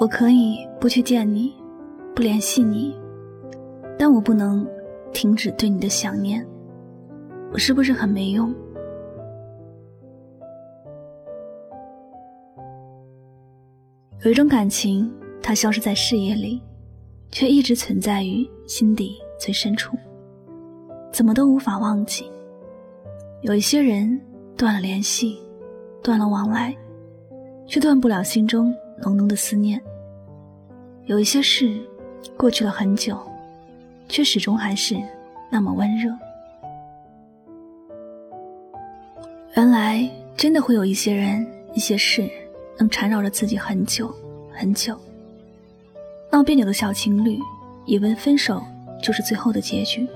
我可以不去见你，不联系你，但我不能停止对你的想念。我是不是很没用？有一种感情，它消失在视野里，却一直存在于心底最深处，怎么都无法忘记。有一些人断了联系，断了往来，却断不了心中浓浓的思念。有一些事过去了很久，却始终还是那么温热。原来真的会有一些人、一些事。能缠绕着自己很久很久。闹别扭的小情侣，以为分手就是最后的结局，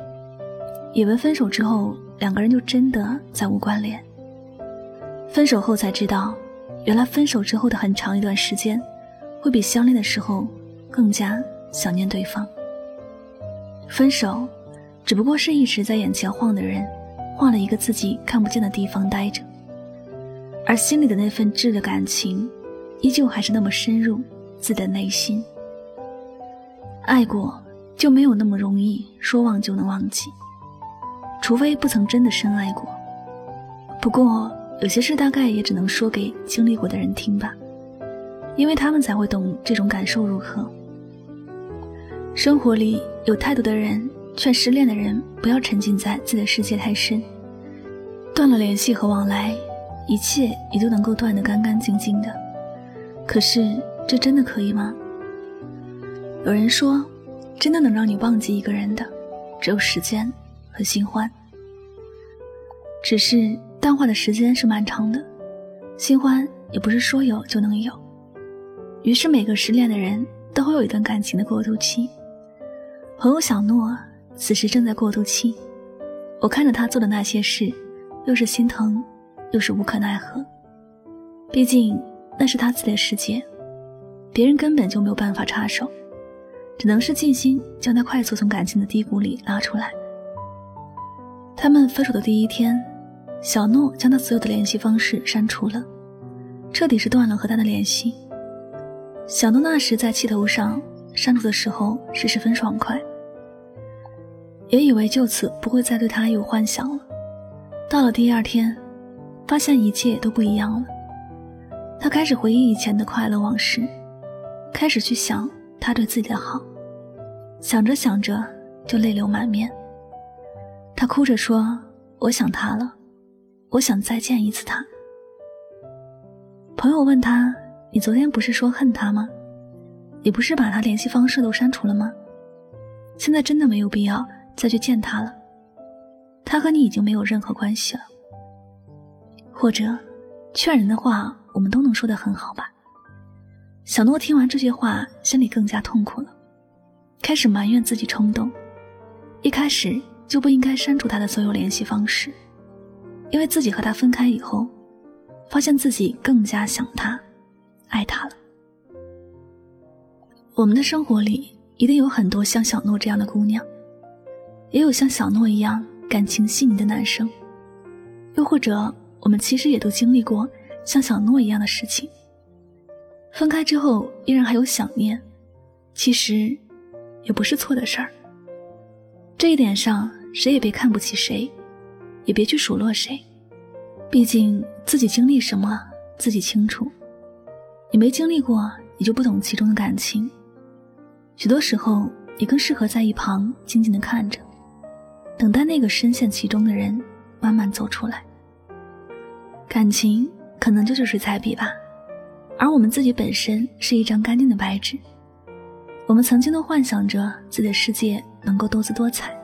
以为分手之后两个人就真的再无关联。分手后才知道，原来分手之后的很长一段时间，会比相恋的时候更加想念对方。分手，只不过是一直在眼前晃的人，换了一个自己看不见的地方待着。而心里的那份挚的感情，依旧还是那么深入自己的内心。爱过就没有那么容易说忘就能忘记，除非不曾真的深爱过。不过有些事大概也只能说给经历过的人听吧，因为他们才会懂这种感受如何。生活里有太多的人劝失恋的人不要沉浸在自己的世界太深，断了联系和往来。一切也都能够断得干干净净的，可是这真的可以吗？有人说，真的能让你忘记一个人的，只有时间和新欢。只是淡化的时间是漫长的，新欢也不是说有就能有。于是每个失恋的人都会有一段感情的过渡期。朋友小诺此时正在过渡期，我看着他做的那些事，又是心疼。又是无可奈何，毕竟那是他自己的世界，别人根本就没有办法插手，只能是尽心将他快速从感情的低谷里拉出来。他们分手的第一天，小诺将他所有的联系方式删除了，彻底是断了和他的联系。小诺那时在气头上删除的时候是十分爽快，也以为就此不会再对他有幻想了。到了第二天。发现一切都不一样了，他开始回忆以前的快乐往事，开始去想他对自己的好，想着想着就泪流满面。他哭着说：“我想他了，我想再见一次他。”朋友问他：“你昨天不是说恨他吗？你不是把他联系方式都删除了吗？现在真的没有必要再去见他了，他和你已经没有任何关系了。”或者，劝人的话，我们都能说得很好吧？小诺听完这些话，心里更加痛苦了，开始埋怨自己冲动，一开始就不应该删除他的所有联系方式，因为自己和他分开以后，发现自己更加想他，爱他了。我们的生活里一定有很多像小诺这样的姑娘，也有像小诺一样感情细腻的男生，又或者。我们其实也都经历过像小诺一样的事情。分开之后依然还有想念，其实也不是错的事儿。这一点上，谁也别看不起谁，也别去数落谁。毕竟自己经历什么自己清楚，你没经历过，你就不懂其中的感情。许多时候，你更适合在一旁静静的看着，等待那个深陷其中的人慢慢走出来。感情可能就是水彩笔吧，而我们自己本身是一张干净的白纸。我们曾经都幻想着自己的世界能够多姿多彩，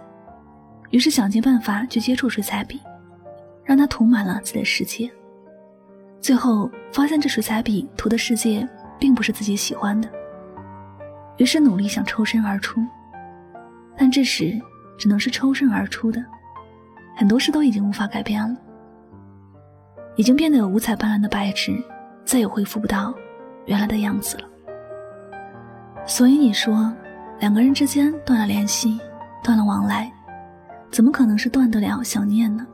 于是想尽办法去接触水彩笔，让它涂满了自己的世界。最后发现这水彩笔涂的世界并不是自己喜欢的，于是努力想抽身而出，但这时只能是抽身而出的，很多事都已经无法改变了。已经变得有五彩斑斓的白纸，再也恢复不到原来的样子了。所以你说，两个人之间断了联系，断了往来，怎么可能是断得了想念呢？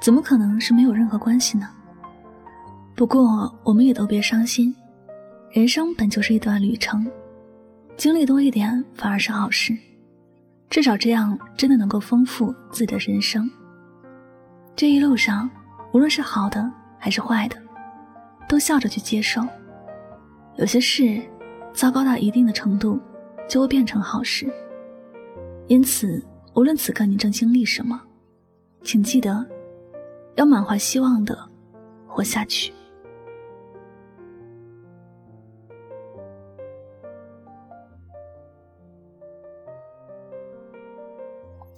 怎么可能是没有任何关系呢？不过我们也都别伤心，人生本就是一段旅程，经历多一点反而是好事，至少这样真的能够丰富自己的人生。这一路上，无论是好的还是坏的，都笑着去接受。有些事，糟糕到一定的程度，就会变成好事。因此，无论此刻你正经历什么，请记得，要满怀希望的活下去。